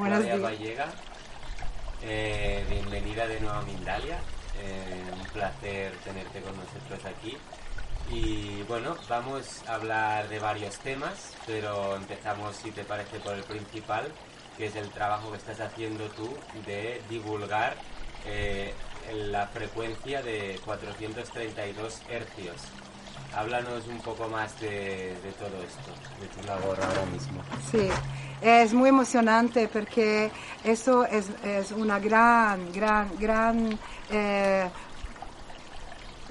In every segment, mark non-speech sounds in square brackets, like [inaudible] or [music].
Buenos días. Vallega. Eh, bienvenida de nuevo a Mindalia. Eh, un placer tenerte con nosotros aquí. Y bueno, vamos a hablar de varios temas, pero empezamos, si te parece, por el principal, que es el trabajo que estás haciendo tú de divulgar eh, la frecuencia de 432 hercios. Háblanos un poco más de, todo esto, de tu labor ahora mismo. Sì, è muy emocionante perché eso es, es una gran, gran, gran, eh,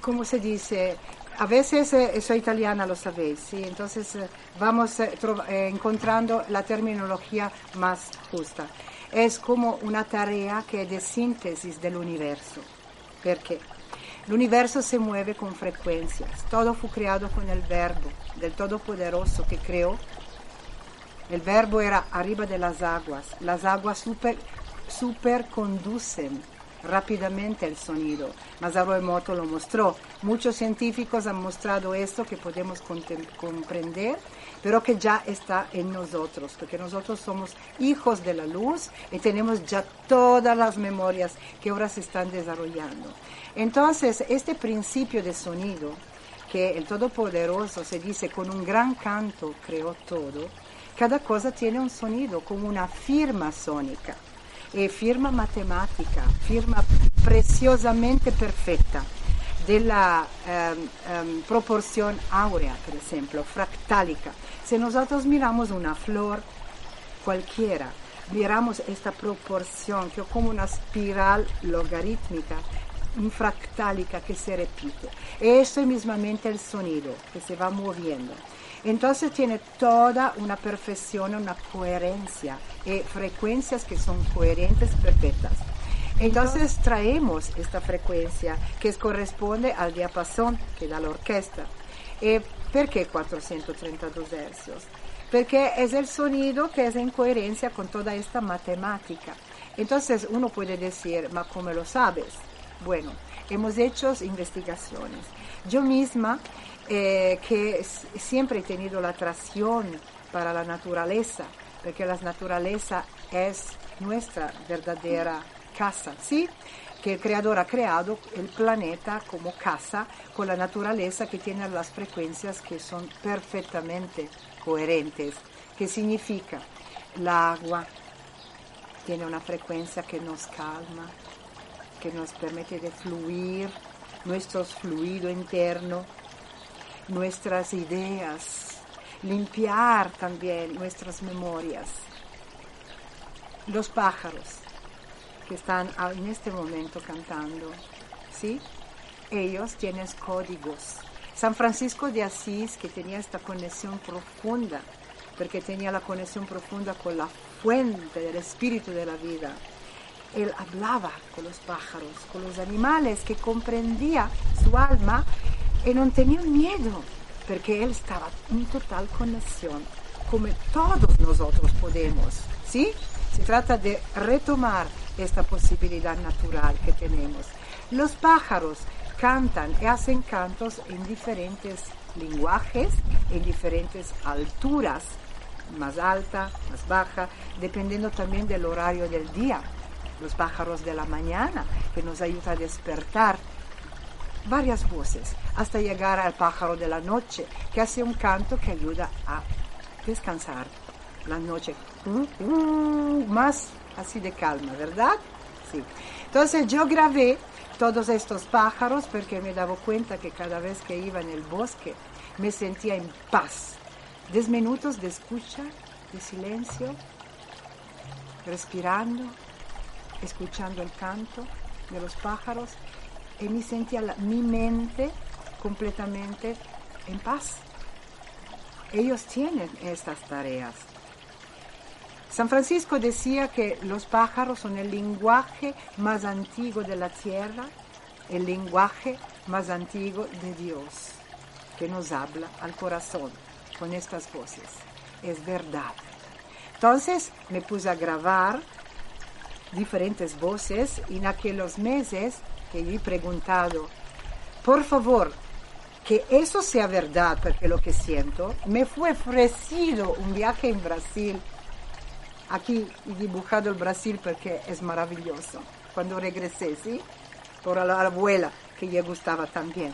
¿cómo se dice? A veces eh, soy italiana, lo sabéis, ¿sí? entonces eh, vamos encontrando la terminología más justa. Es como una tarea que es de síntesis del universo. ¿Por qué? El universo se mueve con frecuencias. Todo fue creado con el verbo del Todopoderoso que creó el verbo era arriba de las aguas. Las aguas super, superconducen rápidamente el sonido. Masaru Emoto lo mostró. Muchos científicos han mostrado esto que podemos comprender, pero que ya está en nosotros, porque nosotros somos hijos de la luz y tenemos ya todas las memorias que ahora se están desarrollando. Entonces, este principio de sonido, que el Todopoderoso se dice con un gran canto creó todo, cada cosa tiene un sonido como una firma sónica, e firma matematica, firma preciosamente perfetta della ehm, ehm, proporción áurea, por ejemplo, fractálica. Si nosotros miramos una flor cualquiera, miramos esta proporción que es como una espiral logarítmica, fractálica que se repite. Eso es mismamente el sonido que se va moviendo. Entonces tiene toda una perfección, una coherencia y frecuencias que son coherentes, perfectas. Entonces traemos esta frecuencia que corresponde al diapasón que da la orquesta. ¿Y por qué 432 hercios? Porque es el sonido que es en coherencia con toda esta matemática. Entonces uno puede decir, ¿ma cómo lo sabes? Bueno, hemos hecho investigaciones. Yo misma, eh, que siempre he tenido la atracción para la naturaleza, porque la naturaleza es nuestra verdadera casa, ¿sí? Que el creador ha creado el planeta como casa con la naturaleza que tiene las frecuencias que son perfectamente coherentes. ¿Qué significa? El agua tiene una frecuencia que nos calma, que nos permite de fluir, nuestro fluido interno, nuestras ideas, limpiar también nuestras memorias. Los pájaros que están en este momento cantando, ¿sí? Ellos tienen códigos. San Francisco de Asís, que tenía esta conexión profunda, porque tenía la conexión profunda con la fuente del espíritu de la vida, él hablaba con los pájaros, con los animales, que comprendía su alma y no tenía miedo, porque él estaba en total conexión, como todos nosotros podemos, ¿sí? Se trata de retomar esta posibilidad natural que tenemos. Los pájaros cantan y hacen cantos en diferentes lenguajes, en diferentes alturas, más alta, más baja, dependiendo también del horario del día. Los pájaros de la mañana, que nos ayuda a despertar. Varias voces, hasta llegar al pájaro de la noche, que hace un canto que ayuda a descansar la noche. Mm, mm, Más así de calma, ¿verdad? Sí. Entonces yo grabé todos estos pájaros porque me daba cuenta que cada vez que iba en el bosque me sentía en paz. Diez minutos de escucha, de silencio, respirando, escuchando el canto de los pájaros y me sentía la- mi mente completamente en paz. Ellos tienen estas tareas. San Francisco decía que los pájaros son el lenguaje más antiguo de la tierra, el lenguaje más antiguo de Dios, que nos habla al corazón con estas voces. Es verdad. Entonces me puse a grabar diferentes voces y en aquellos meses que he preguntado, por favor, que eso sea verdad, porque lo que siento, me fue ofrecido un viaje en Brasil Aquí he dibujado el Brasil porque es maravilloso. Cuando regresé, ¿sí? Por la abuela, que le gustaba también.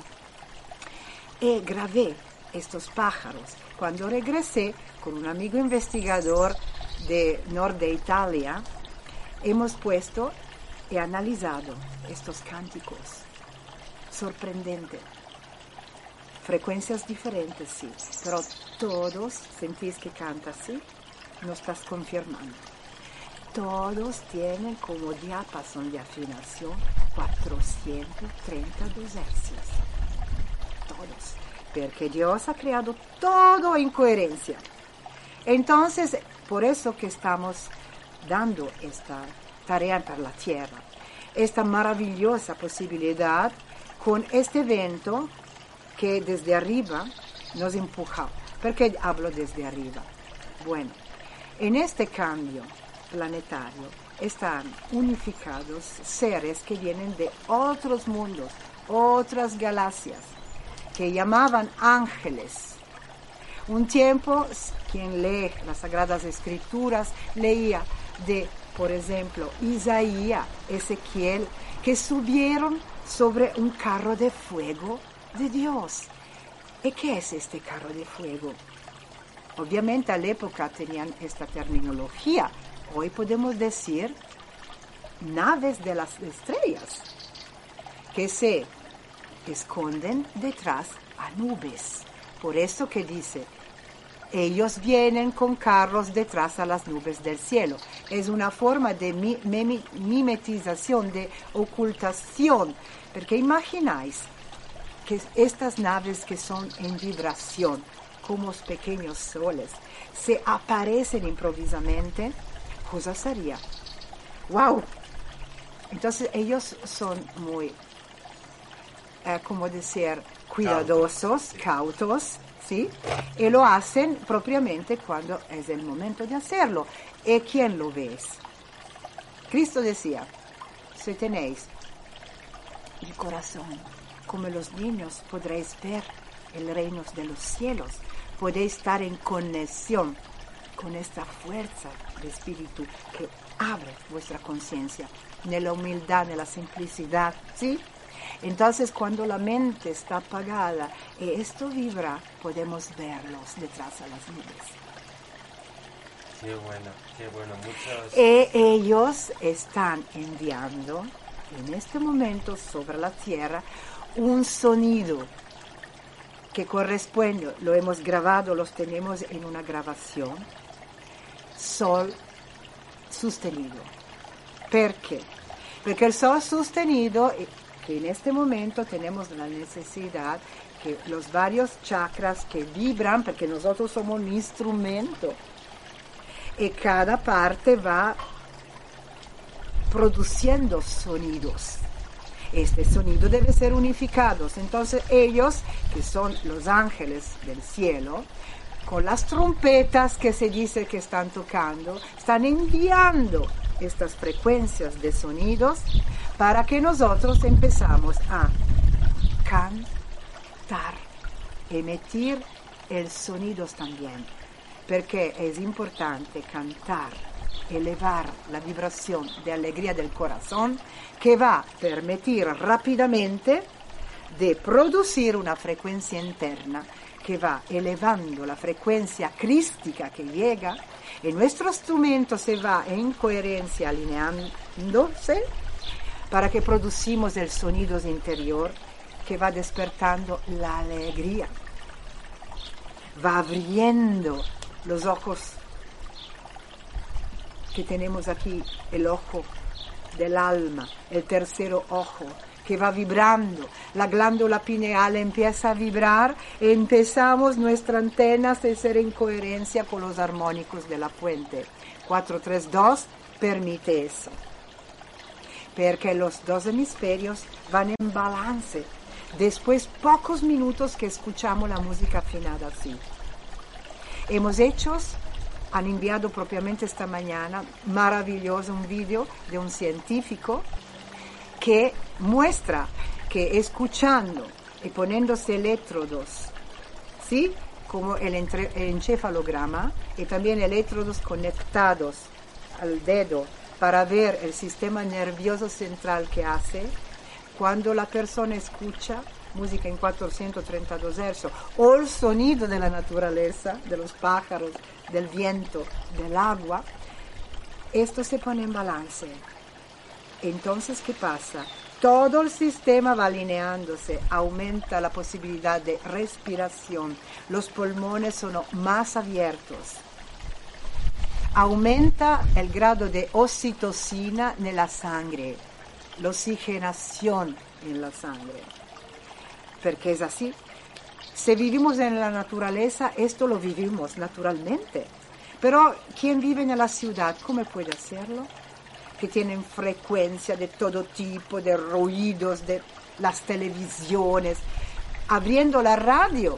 Y grabé estos pájaros. Cuando regresé con un amigo investigador de norte de Italia, hemos puesto y analizado estos cánticos. Sorprendente. Frecuencias diferentes, sí, pero todos sentís que canta así, no estás confirmando. Todos tienen como diapasón de afinación 432 hercios. Todos. Porque Dios ha creado todo en coherencia. Entonces, por eso que estamos dando esta tarea para la tierra, esta maravillosa posibilidad con este evento que desde arriba nos empuja. ¿Por qué hablo desde arriba? Bueno, en este cambio planetario están unificados seres que vienen de otros mundos, otras galaxias, que llamaban ángeles. Un tiempo, quien lee las Sagradas Escrituras leía de, por ejemplo, Isaías, Ezequiel, que subieron sobre un carro de fuego de Dios. ¿Y qué es este carro de fuego? Obviamente a la época tenían esta terminología. Hoy podemos decir naves de las estrellas que se esconden detrás a nubes. Por eso que dice, ellos vienen con carros detrás a las nubes del cielo. Es una forma de mimetización, de ocultación, porque imagináis que estas naves que son en vibración, como los pequeños soles, se aparecen improvisamente, cosa sería. ¡Wow! Entonces ellos son muy, eh, como decir, cuidadosos, cautos, ¿sí? Y lo hacen propiamente cuando es el momento de hacerlo. ¿Y quién lo ves? Cristo decía, si tenéis el corazón como los niños, podréis ver el reino de los cielos, podéis estar en conexión con esta fuerza de espíritu que abre vuestra conciencia, en la humildad, en la simplicidad, ¿sí? Entonces cuando la mente está apagada y esto vibra, podemos verlos detrás de las nubes. Qué bueno, qué bueno, muchos... Y ellos están enviando en este momento sobre la tierra un sonido que corresponde, lo hemos grabado, los tenemos en una grabación, sol sostenido. ¿Por qué? Porque el sol sostenido, eh, que en este momento tenemos la necesidad que los varios chakras que vibran, porque nosotros somos un instrumento, y cada parte va produciendo sonidos este sonido debe ser unificado. Entonces ellos, que son los ángeles del cielo, con las trompetas que se dice que están tocando, están enviando estas frecuencias de sonidos para que nosotros empezamos a cantar, emitir el sonidos también, porque es importante cantar elevar la vibración de alegría del corazón que va a permitir rápidamente de producir una frecuencia interna que va elevando la frecuencia crística que llega y nuestro instrumento se va en coherencia alineándose para que producimos el sonido interior que va despertando la alegría, va abriendo los ojos que tenemos aquí, el ojo del alma, el tercer ojo, que va vibrando, la glándula pineal empieza a vibrar, empezamos nuestra antena a ser en coherencia con los armónicos de la fuente. 432 permite eso, porque los dos hemisferios van en balance. Después, pocos minutos que escuchamos la música afinada así. Hemos hecho han enviado propiamente esta mañana, maravilloso, un vídeo de un científico que muestra que escuchando y poniéndose electrodos, ¿sí? como el, encefalograma y también electrodos conectados al dedo para ver el sistema nervioso central que hace cuando la persona escucha música en 432 Hz o el sonido de la naturaleza, de los pájaros, del viento, del agua, esto se pone en balance. Entonces, ¿qué pasa? Todo el sistema va alineándose, aumenta la posibilidad de respiración, los pulmones son más abiertos, aumenta el grado de oxitocina en la sangre, la oxigenación en la sangre, porque es así. Si vivimos en la naturaleza, esto lo vivimos naturalmente. Pero quien vive en la ciudad, ¿cómo puede hacerlo? Que tienen frecuencia de todo tipo, de ruidos, de las televisiones, abriendo la radio,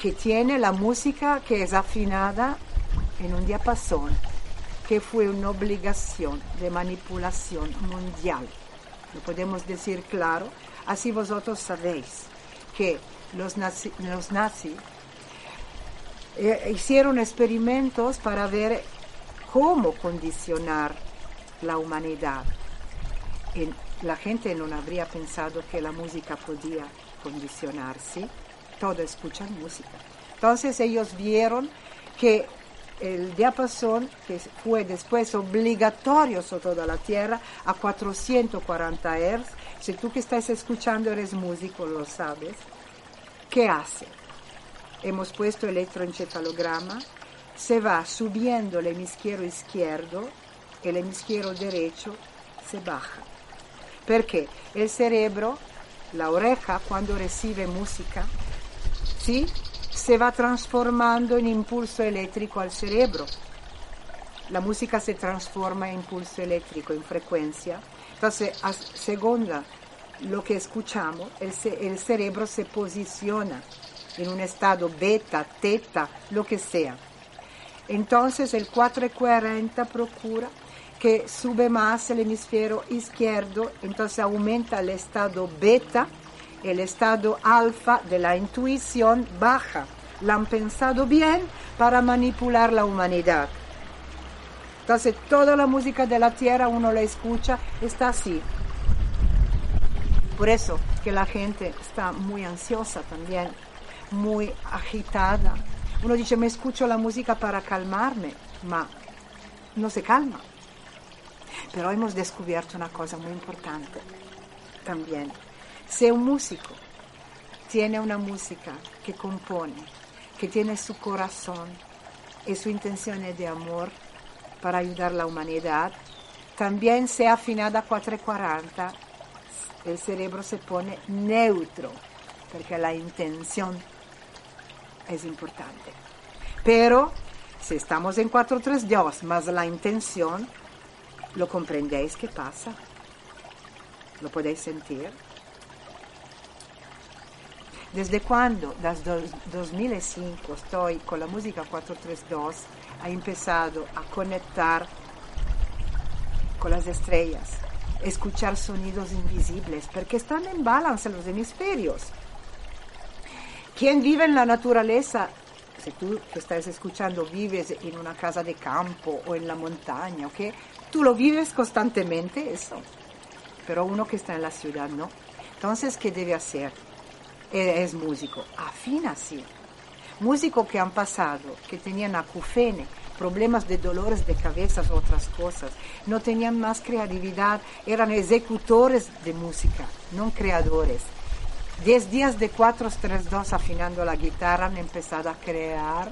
que tiene la música que es afinada en un diapasón, que fue una obligación de manipulación mundial. Lo podemos decir claro, así vosotros sabéis que los nazis los eh, hicieron experimentos para ver cómo condicionar la humanidad. la gente no habría pensado que la música podía condicionarse, todos escuchan música. Entonces ellos vieron que el diapasón, que fue después obligatorio sobre toda la Tierra, a 440 Hz, si tú que estás escuchando eres músico, lo sabes, ¿qué hace? Hemos puesto electroencefalograma, se va subiendo el hemisferio izquierdo, el hemisferio derecho se baja. Perché el cerebro, la oreja, cuando recibe música, ¿sí? Se va transformando en impulso eléctrico al cerebro. La música se transforma en impulso eléctrico, en frecuencia. Entonces, a segunda lo que escuchamos, el, el cerebro se posiciona en un estado beta, teta, lo que sea. Entonces el 440 procura que sube más el hemisferio izquierdo, entonces aumenta el estado beta, el estado alfa de la intuición baja. La han pensado bien para manipular la humanidad. Entonces toda la música de la tierra uno la escucha, está así. Por eso que la gente está muy ansiosa también, muy agitada. Uno dice, me escucho la música para calmarme, ma no se calma. Pero hemos descubierto una cosa muy importante también. Si un músico tiene una música que compone, que tiene su corazón y su intención de amor para ayudar a la humanidad, también se afinada a 440, el cerebro se pone neutro, porque la intención es importante. Pero si estamos en 432 más la intención, ¿lo comprendéis qué pasa? ¿Lo podéis sentir? ¿Desde cuando? Desde 2005 estoy con la música 432, ha empezado a conectar con las estrellas, escuchar sonidos invisibles, porque están en balance los hemisferios. Quien vive en la naturaleza, si tú que estás escuchando vives en una casa de campo o en la montaña, ¿ok? Tú lo vives constantemente eso, pero uno que está en la ciudad no. Entonces, ¿qué debe hacer? Es músico, afina sí. Músico que han pasado, que tenían acufene, problemas de dolores de cabeza, otras cosas, no tenían más creatividad, eran ejecutores de música, no creadores. Diez días de 4-3-2 afinando la guitarra han empezado a crear,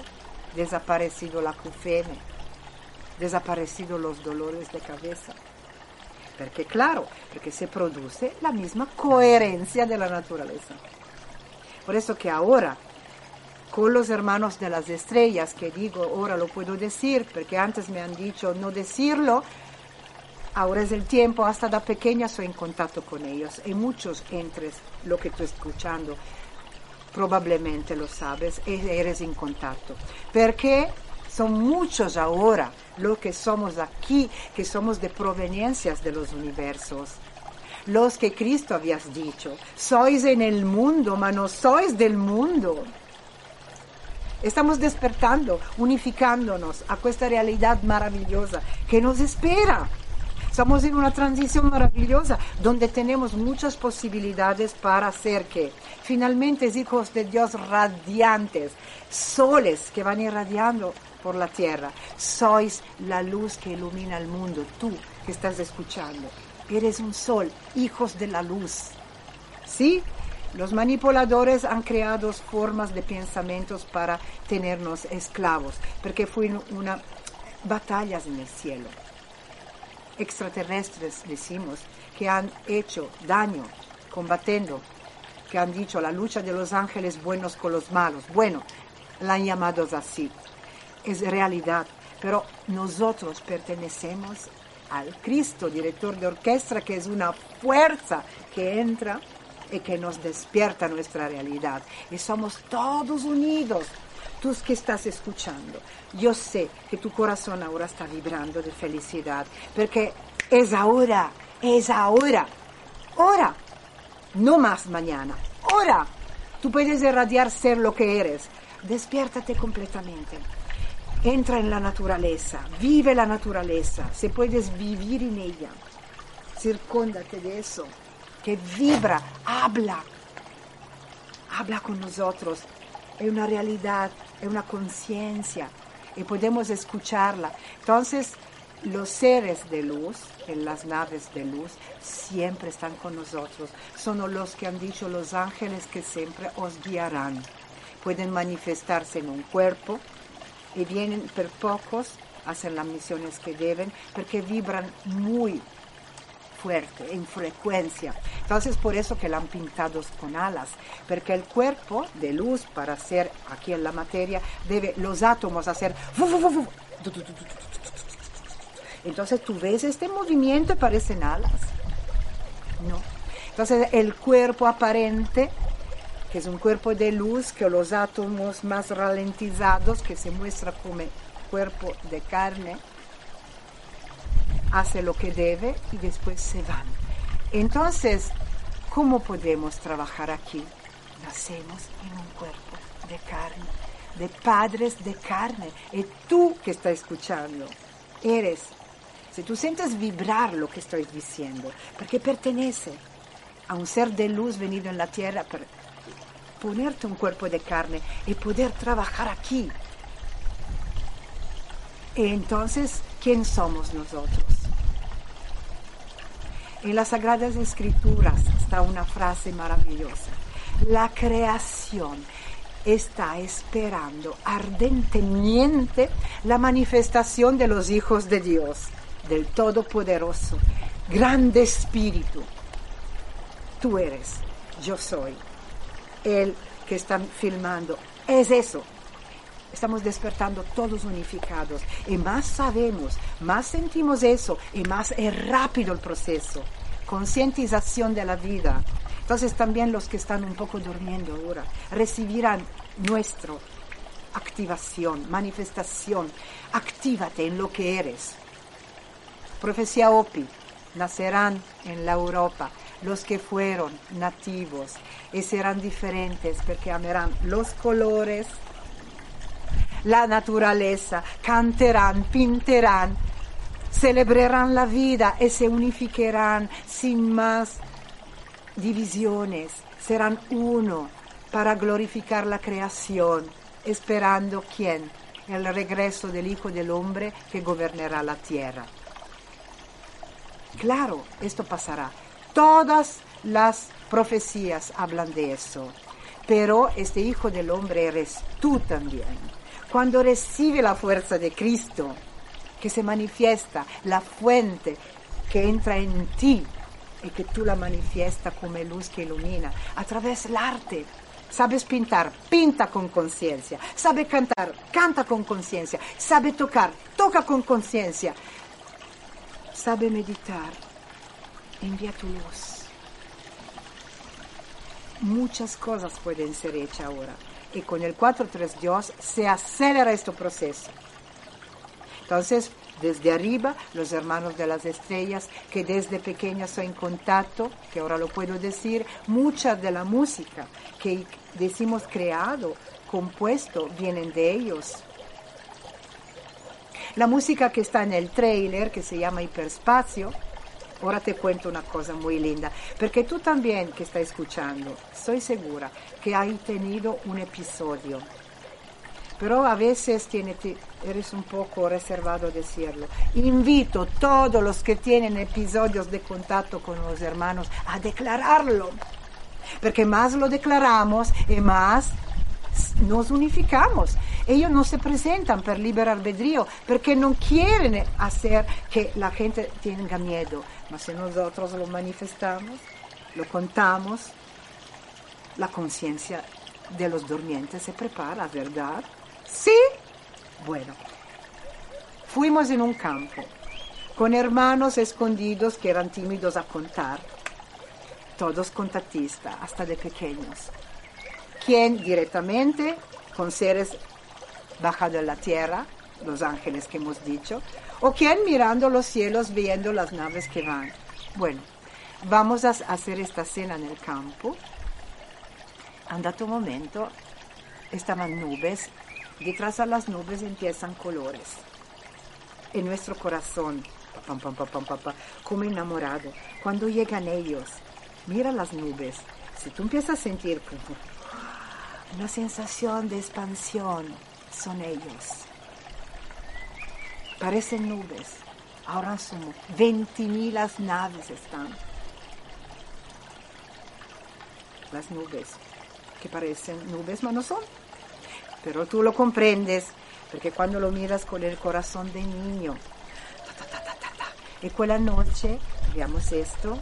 desaparecido la acufene, desaparecido los dolores de cabeza. Porque claro, porque se produce la misma coherencia de la naturaleza. Por eso que ahora, con los hermanos de las estrellas, que digo, ahora lo puedo decir, porque antes me han dicho no decirlo, ahora es el tiempo, hasta de pequeña soy en contacto con ellos. Y muchos entre lo que estoy escuchando, probablemente lo sabes, y eres en contacto. Porque son muchos ahora los que somos aquí, que somos de proveniencias de los universos los que Cristo habías dicho. Sois en el mundo, mas no sois del mundo. Estamos despertando, unificándonos a esta realidad maravillosa que nos espera. Estamos en una transición maravillosa donde tenemos muchas posibilidades para hacer que finalmente hijos de Dios radiantes, soles que van irradiando por la tierra. Sois la luz que ilumina el mundo, tú que estás escuchando. Eres un sol, hijos de la luz. ¿Sí? Los manipuladores han creado formas de pensamientos para tenernos esclavos, porque fueron una batallas en el cielo. Extraterrestres, decimos, que han hecho daño combatiendo, que han dicho la lucha de los ángeles buenos con los malos. Bueno, la han llamado así. Es realidad, pero nosotros pertenecemos al Cristo, director de orquesta, que es una fuerza que entra y que nos despierta nuestra realidad. Y somos todos unidos. Tú que estás escuchando, yo sé que tu corazón ahora está vibrando de felicidad, porque es ahora, es ahora, ahora, no más mañana, ahora. Tú puedes irradiar ser lo que eres. Despiértate completamente. Entra en la naturaleza, vive la naturaleza, se puedes vivir en ella. Circúndate de eso que vibra, habla, habla con nosotros. Es una realidad, es una conciencia y podemos escucharla. Entonces, los seres de luz, en las naves de luz, siempre están con nosotros. Son los que han dicho los ángeles que siempre os guiarán. Pueden manifestarse en un cuerpo y vienen por pocos, hacen las misiones que deben, porque vibran muy fuerte, en frecuencia. Entonces por eso que la han pintado con alas, porque el cuerpo de luz para ser aquí en la materia debe los átomos hacer entonces tú ves este movimiento y parecen alas. No. Entonces el cuerpo aparente, que es un cuerpo de luz, que los átomos más ralentizados, que se muestra como cuerpo de carne, hace lo que debe y después se van. Entonces, ¿cómo podemos trabajar aquí? Nacemos en un cuerpo de carne, de padres de carne. Y tú que estás escuchando, eres, si tú sientes vibrar lo que estoy diciendo, porque pertenece a un ser de luz venido en la tierra ponerte un cuerpo de carne y poder trabajar aquí. Entonces, ¿quién somos nosotros? En las Sagradas Escrituras está una frase maravillosa. La creación está esperando ardentemente la manifestación de los hijos de Dios, del Todopoderoso, grande Espíritu. Tú eres, yo soy. El que está filmando es eso, estamos despertando todos unificados. Y más sabemos, más sentimos eso y más es rápido el proceso. Concientización de la vida. Entonces también los que están un poco durmiendo ahora recibirán nuestra activación, manifestación. Actívate en lo que eres. Profecía OPI. Nacerán en la Europa los que fueron nativos y serán diferentes porque amarán los colores, la naturaleza, canterán, pinterán, celebrarán la vida y se unificarán sin más divisiones. Serán uno para glorificar la creación, esperando quién? El regreso del Hijo del Hombre que gobernará la tierra. Claro, esto pasará. Todas las profecías hablan de eso. Pero este Hijo del Hombre eres tú también cuando recibe la fuerza de Cristo, que se manifiesta, la fuente que entra en ti y que tú la manifiesta como luz que ilumina a través del arte. Sabes pintar, pinta con conciencia. Sabe cantar, canta con conciencia. Sabe tocar, toca con conciencia. Sabe meditar, envía tu luz. Muchas cosas pueden ser hechas ahora y con el 4-3 Dios se acelera este proceso. Entonces, desde arriba, los hermanos de las estrellas, que desde pequeña soy en contacto, que ahora lo puedo decir, mucha de la música que decimos creado compuesto vienen de ellos. La música que está en el trailer, que se llama Hiperspacio, ahora te cuento una cosa muy linda, porque tú también que estás escuchando, estoy segura que has tenido un episodio, pero a veces tiene, eres un poco reservado a decirlo. Invito a todos los que tienen episodios de contacto con los hermanos a declararlo, porque más lo declaramos y más nos unificamos. Ellos no se presentan por libre albedrío porque no quieren hacer que la gente tenga miedo. Mas si nosotros lo manifestamos, lo contamos, la conciencia de los durmientes se prepara, ¿verdad? Sí. Bueno, fuimos en un campo con hermanos escondidos que eran tímidos a contar, todos contactistas, hasta de pequeños quien directamente con seres bajados de la tierra, los ángeles que hemos dicho, o quien mirando los cielos viendo las naves que van. Bueno, vamos a hacer esta cena en el campo. Andato un momento, estaban nubes, detrás de las nubes empiezan colores. En nuestro corazón, como enamorado, cuando llegan ellos, mira las nubes. Si tú empiezas a sentir una sensación de expansión son ellos. Parecen nubes. Ahora son 20.000 las naves están. Las nubes, que parecen nubes, pero no son. Pero tú lo comprendes, porque cuando lo miras con el corazón de niño, y la noche, veamos esto,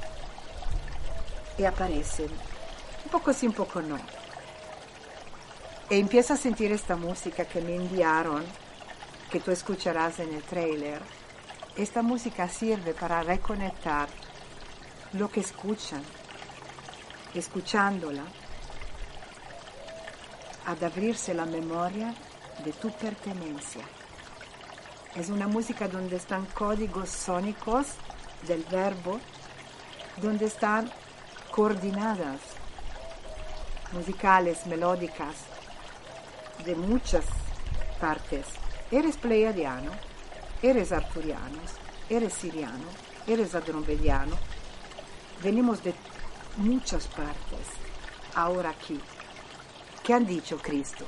y aparecen. Un poco sí, un poco no e empieza a sentir esta música que me enviaron, que tú escucharás en el trailer. Esta música sirve para reconectar lo que escuchan, escuchándola, ad abrirse la memoria de tu pertenencia. Es una música donde están códigos sónicos del verbo, donde están coordinadas, musicales, melódicas, de muchas partes. Eres pleiadiano, eres arturiano, eres siriano, eres adrombediano. Venimos de muchas partes, ahora aquí. ¿Qué han dicho Cristo?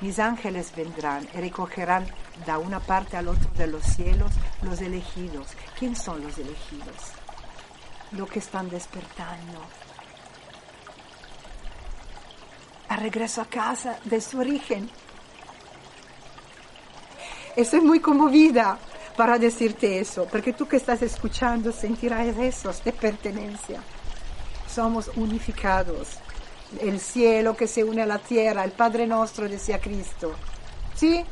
Mis ángeles vendrán y recogerán de una parte al otro de los cielos los elegidos. ¿Quién son los elegidos? Los que están despertando, regreso a casa de su origen. Estoy muy conmovida para decirte eso, porque tú que estás escuchando sentirás eso de pertenencia. Somos unificados. El cielo que se une a la tierra, el Padre nuestro, decía Cristo. ¿Sí?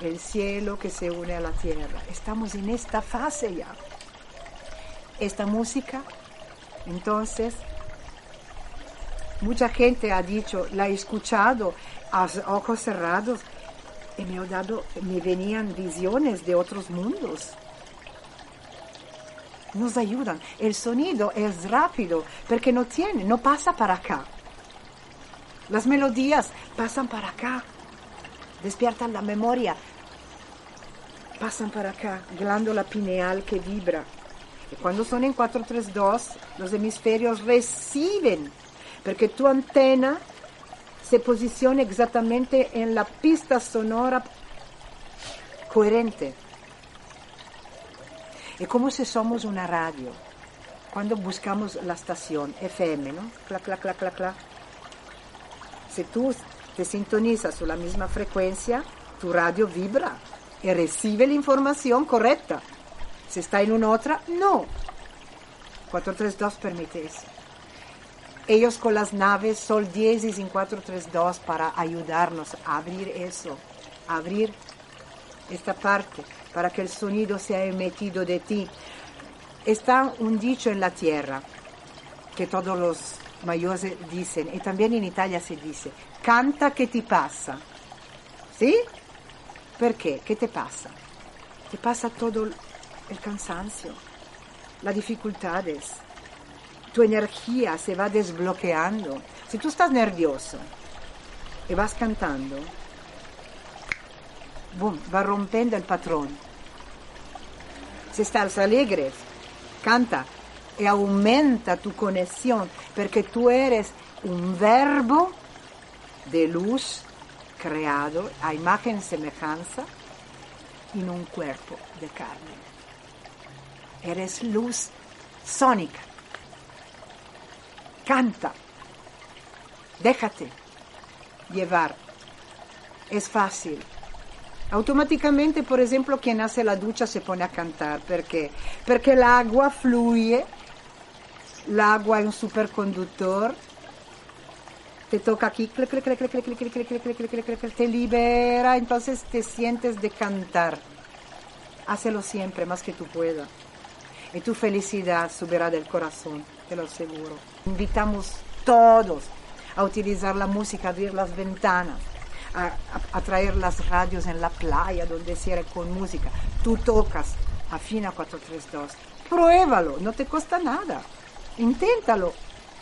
El cielo que se une a la tierra. Estamos en esta fase ya. Esta música, entonces, Mucha gente ha dicho, la he escuchado a ojos cerrados y me, ha dado, me venían visiones de otros mundos. Nos ayudan. El sonido es rápido porque no tiene, no pasa para acá. Las melodías pasan para acá. Despiertan la memoria. Pasan para acá. Glándula pineal que vibra. Y cuando son en 432, los hemisferios reciben porque tu antena se posiciona exactamente en la pista sonora coherente. Es como si somos una radio. Cuando buscamos la estación FM, ¿no? Clac, clac, clac, clac, clac. Si tú te sintonizas su la misma frecuencia, tu radio vibra y recibe la información correcta. Si está en una otra, no. 432 permite eso ellos con las naves Sol 10 y 432 para ayudarnos a abrir eso, abrir esta parte para que el sonido sea emitido de ti. Está un dicho en la tierra que todos los mayores dicen, y también en Italia se dice, canta que te pasa. ¿Sí? ¿Por qué? ¿Qué te pasa? Te pasa todo el cansancio, las dificultades, tu energía se va desbloqueando. Si tú estás nervioso, y vas cantando, boom, va rompiendo el patrón. Si estás alegre, canta y aumenta tu conexión, porque tú eres un verbo de luz creado a imagen y semejanza en un cuerpo de carne. Eres luz sónica. Canta. Déjate llevar. Es fácil. Automáticamente, por ejemplo, quien hace la ducha se pone a cantar. ¿Por Porque el agua fluye, el agua es un superconductor, te toca aquí, te libera, entonces te sientes de cantar. Hácelo siempre, más que tú puedas. Y tu felicidad subirá del corazón, te lo aseguro. Invitamos todos a utilizar la música, a abrir las ventanas, a, traer las radios en la playa donde cierre con música. Tú tocas, afina 432. Pruébalo, no te cuesta nada. Inténtalo.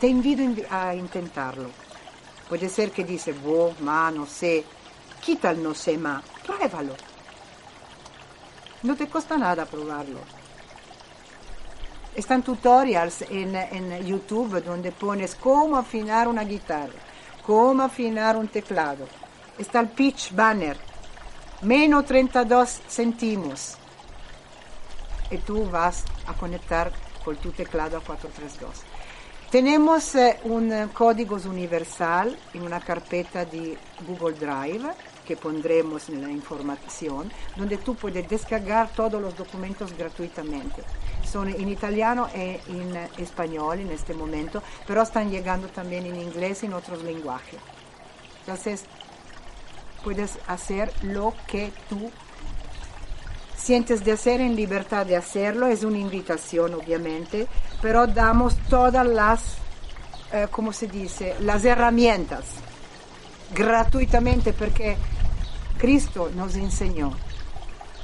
Te invito a intentarlo. Puede ser que dice, vos, ma, no sé. Quita el no sé, ma. Pruébalo. No te cuesta nada probarlo. Están tutorials en, en, YouTube donde pones cómo afinar una guitarra, cómo afinar un teclado. Está el pitch banner, menos 32 centímetros. Y tú vas a conectar con tu teclado a 432. Tenemos eh, un eh, código universal en una carpeta de Google Drive que pondremos en la información, donde tú puedes descargar todos los documentos gratuitamente. Son en italiano y en español en este momento, pero están llegando también en inglés y en otros lenguajes. Entonces, puedes hacer lo que tú sientes de hacer en libertad de hacerlo, es una invitación obviamente, pero damos todas las, eh, ¿cómo se dice?, las herramientas gratuitamente porque Cristo nos enseñó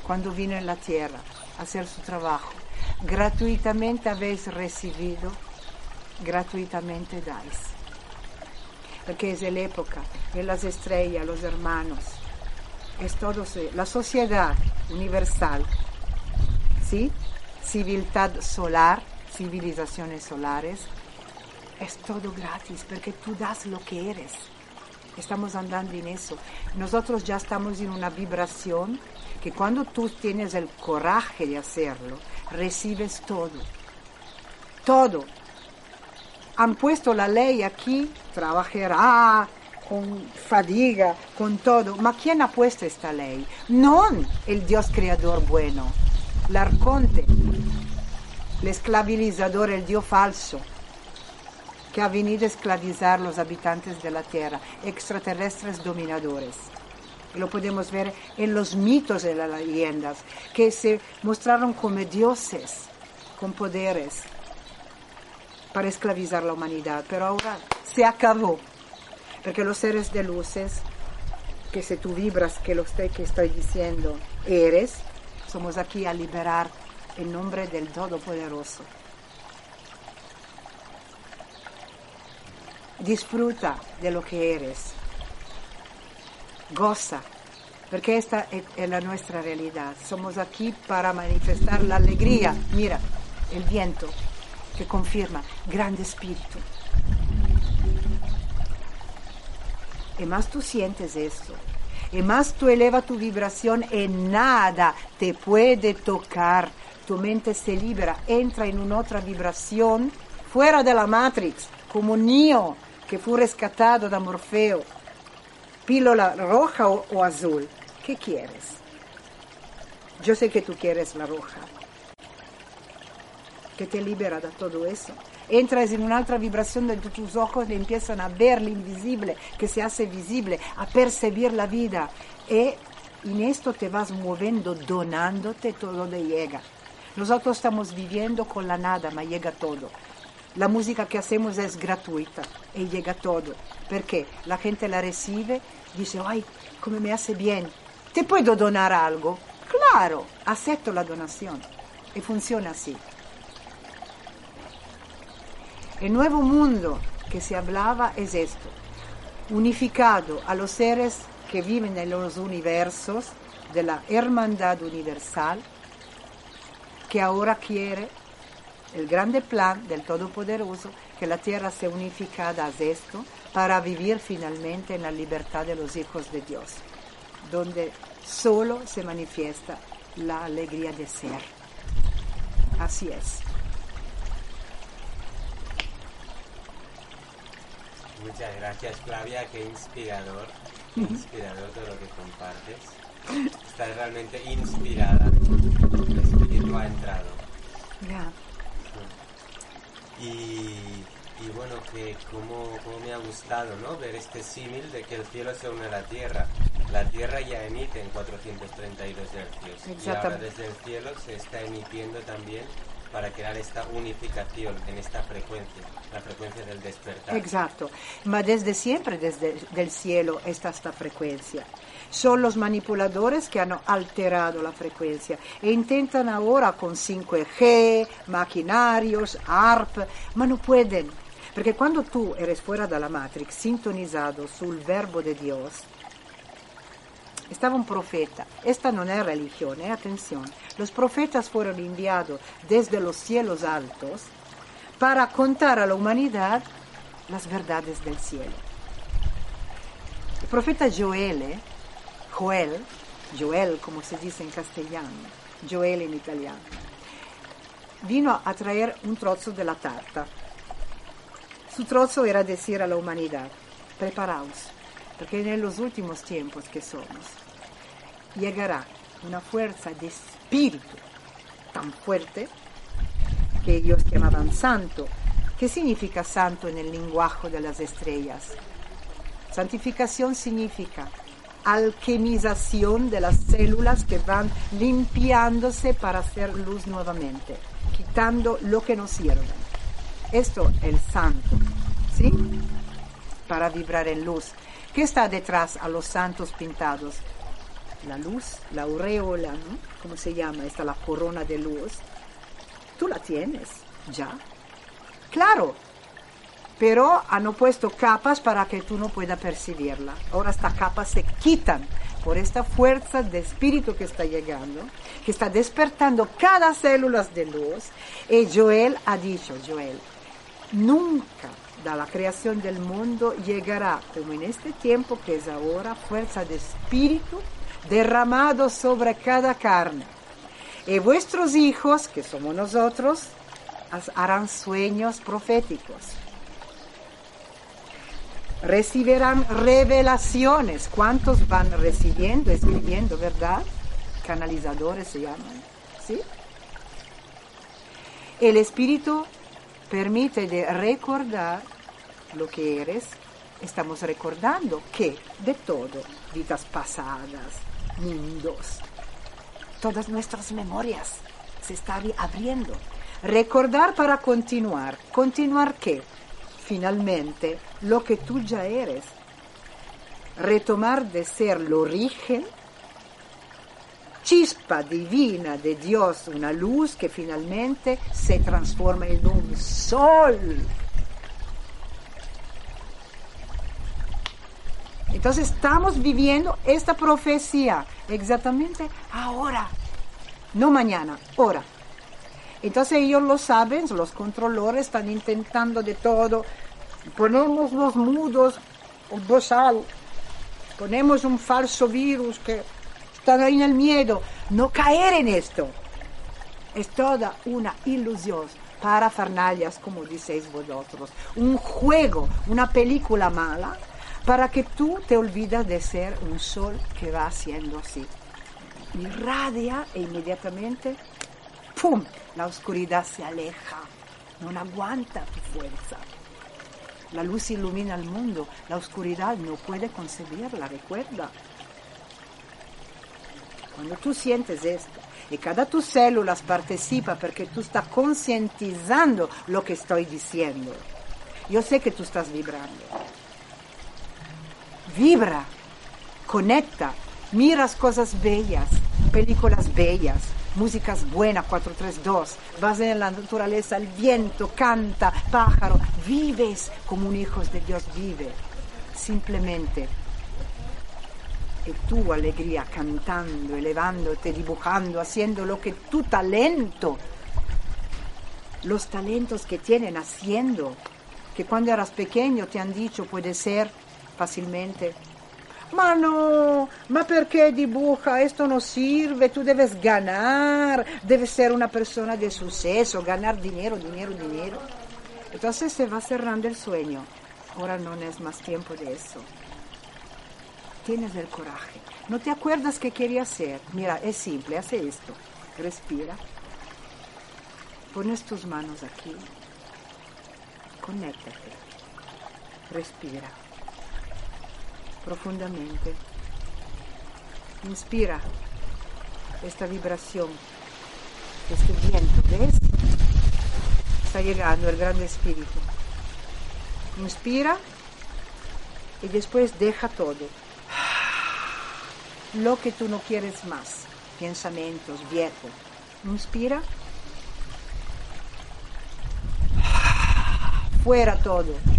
cuando vino en la tierra a hacer su trabajo. Gratuitamente habéis recibido, gratuitamente dais. Porque es la época de las estrellas, los hermanos, es todo la sociedad universal, ¿sí? Civilidad solar, civilizaciones solares, es todo gratis porque tú das lo que eres. Estamos andando en eso. Nosotros ya estamos en una vibración que cuando tú tienes el coraje de hacerlo, recibes todo. Todo. Han puesto la ley aquí, trabajará, con fatiga, con todo. Ma ¿quién ha puesto esta ley? No el Dios creador bueno, l'arconte, l'esclavizador, el Dios falso, que ha venido a esclavizar los habitantes de la tierra, extraterrestres dominadores. Lo podemos ver en los mitos de las leyendas, que se mostraron como dioses con poderes para esclavizar la humanidad, pero ahora se acabó porque los seres de luces, que si tú vibras que lo que estoy diciendo eres, somos aquí a liberar en nombre del Todopoderoso. Disfruta de lo que eres. Goza, porque esta es la nuestra realidad. Somos aquí para manifestar la alegría. Mira, el viento que confirma, grande espíritu. y más tú sientes esto, y más tú elevas tu vibración, y nada te puede tocar. Tu mente se libera, entra en una otra vibración fuera de la Matrix, como Neo que fue rescatado de Morfeo. Pílola roja o, azul. ¿Qué quieres? Yo sé que tú quieres la roja, que te libera de todo eso entras en una otra vibración donde tus ojos empiezan a ver lo invisible que se hace visible, a percibir la vida. Y en esto te vas moviendo, donándote, todo de llega. Nosotros estamos viviendo con la nada, pero llega todo. La música que hacemos es gratuita y llega todo. Porque la gente la recibe, dice, ay, como me hace bien. ¿Te puedo donar algo? Claro, acepto la donación. Y funciona así. El nuevo mundo que se hablaba es esto. unificado a los seres que viven en los universos de la hermandad universal, que ahora quiere el grande plan del Todopoderoso, que la tierra sea unificada a esto, para vivir finalmente en la libertad de los hijos de Dios, donde solo se manifiesta la alegría de ser. Así es. Muchas gracias Flavia, qué inspirador, [laughs] qué inspirador todo lo que compartes. Estás realmente inspirada, el espíritu ha entrado. Ya. Y, y bueno, que como, como me ha gustado ¿no? ver este símil de que el cielo se une a la tierra. La tierra ya emite en 432 hercios y ahora desde el cielo se está emitiendo también para crear esta unificación en esta frecuencia, la frecuencia del despertar. Exacto, ma desde siempre desde el cielo está esta frecuencia. Son los manipuladores que han alterado la frecuencia e intentan ahora con 5G, maquinarios, ARP, ma no pueden. Perché quando tu eres fuera dalla Matrix, sintonizado sul verbo de Dios, estaba un profeta. Esta no es religión, eh, atención. Los profetas fueron enviados desde los cielos altos para contar a la humanidad las verdades del cielo. El profeta Joel, eh, Joel, Joel como se dice en castellano, Joel en italiano, vino a traer un trozo de la tarta. Su trozo era decir a la humanidad, preparaos, porque en los últimos tiempos que somos, llegará una fuerza de espíritu tan fuerte que ellos llamaban santo. ¿Qué significa santo en el lenguaje de las estrellas? Santificación significa alquimización de las células que van limpiándose para hacer luz nuevamente, quitando lo que no sirve. Esto es el santo, ¿sí? Para vibrar en luz. ¿Qué está detrás a los santos pintados? La luz, la aureola, ¿no? ¿Cómo se llama? Esta la corona de luz. Tú la tienes, ya. Claro, pero han puesto capas para que tú no puedas percibirla. Ahora estas capas se quitan por esta fuerza de espíritu que está llegando, que está despertando cada célula de luz. Y Joel ha dicho, Joel, nunca de la creación del mundo llegará como en este tiempo que es ahora fuerza de espíritu derramado sobre cada carne. Y vuestros hijos, que somos nosotros, harán sueños proféticos recibirán revelaciones. ¿Cuántos van recibiendo, escribiendo, verdad? Canalizadores se llaman, ¿sí? El Espíritu permite de recordar lo que eres. Estamos recordando que de todo, vidas pasadas, mundos, todas nuestras memorias se están abriendo. Recordar para continuar. ¿Continuar qué? Finalmente lo que tú ya eres. Retomar de ser el origen, chispa divina de Dios, una luz que finalmente se transforma en un sol. Entonces estamos viviendo esta profecía exactamente ahora, no mañana, ahora. Entonces ellos lo saben, los controladores están intentando de todo. Ponemos los mudos, un bozal, ponemos un falso virus que están ahí en el miedo. No caer en esto. Es toda una ilusión para Farnalias, como dices vosotros. Un juego, una película mala, para que tú te olvidas de ser un sol que va haciendo así. Irradia e inmediatamente ¡pum! La oscuridad se aleja, no aguanta tu fuerza. La luz ilumina el mundo, la oscuridad no puede concebirla, recuerda. Cuando tú sientes esto y cada tus células participa porque tú estás concientizando lo que estoy diciendo, yo sé que tú estás vibrando. Vibra, conecta, miras cosas bellas, películas bellas, músicas buenas, 432, vas en la naturaleza, el viento, canta, pájaro, vives como un hijo de Dios vive. simplemente y tu alegría cantando, elevándote, dibujando, haciendo lo que tu talento, los talentos que tienen haciendo, que cuando eras pequeño te han dicho puede ser fácilmente. Ma no, ma perché dibuja? Esto no sirve, tú debes ganar, debes ser una persona de suceso, ganar dinero, dinero, dinero. Entonces se va cerrando el sueño. Ahora no es más tiempo de eso tienes el coraje. ¿No te acuerdas qué quería hacer? Mira, es simple, hace esto. Respira. Pones tus manos aquí. Conéctate. Respira. Profundamente. Inspira esta vibración, este viento, ¿ves? Está llegando el gran espíritu. Inspira y después deja todo lo que tú no quieres más, pensamientos viejos. Inspira. Fuera todo.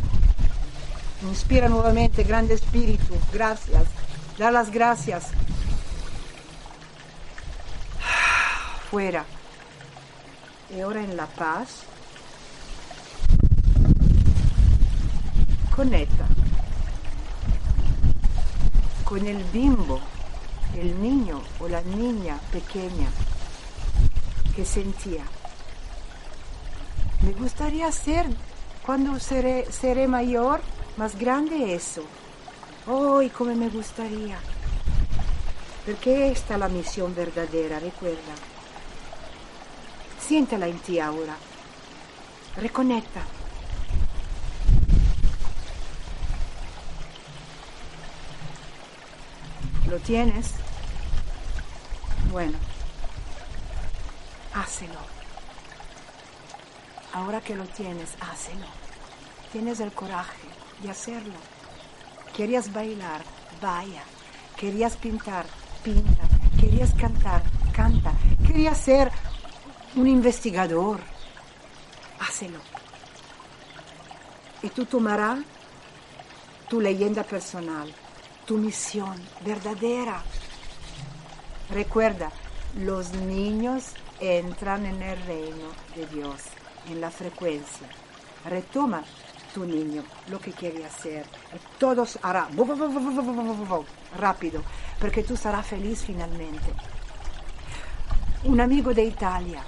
Inspira nuevamente, grande espíritu. Gracias. Da las gracias. Fuera. Y ahora en la paz. Conecta con el bimbo el niño o la niña pequeña que sentía. Me gustaría ser, cuando seré, seré mayor, más grande eso. ¡Ay, oh, cómo me gustaría! Porque esta es la misión verdadera, recuerda. Siéntela en ti ahora. Reconecta. ¿Lo tienes? Bueno, hácelo. Ahora que lo tienes, hácelo. Tienes el coraje de hacerlo. Querías bailar, vaya. Querías pintar, pinta. Querías cantar, canta. Querías ser un investigador, hácelo. Y tú tomarás tu leyenda personal tu misión verdadera. Recuerda, los niños entran en el reino de Dios, en la frecuencia. Retoma tu niño lo que quiere hacer. Todos hará rápido, porque tú serás feliz finalmente. Un amigo de Italia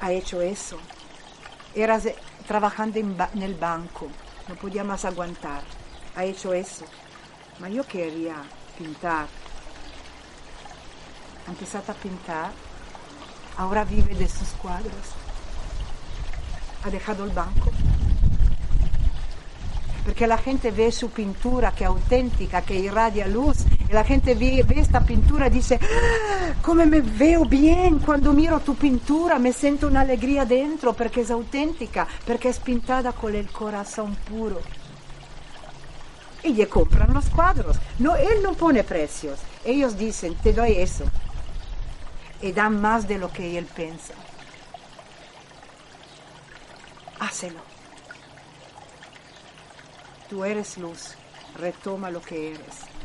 ha hecho eso. Eras trabajando en, en el banco, no podía más aguantar. Ha hecho eso ma io quería pintar. Ha empezado a pintar, ahora vive de sus cuadros. Ha dejado el banco. Porque la gente ve su pintura que es auténtica, que irradia luz, y la gente ve, ve esta pintura y dice, ah, come me veo bien cuando miro tu pintura, me siento una alegría dentro porque es auténtica, porque es pintada con el corazón puro y le compran los cuadros. No, él no pone precios. Ellos dicen, te doy eso. Y dan más de lo que él piensa. Hácelo. Tú eres luz. Retoma lo que eres.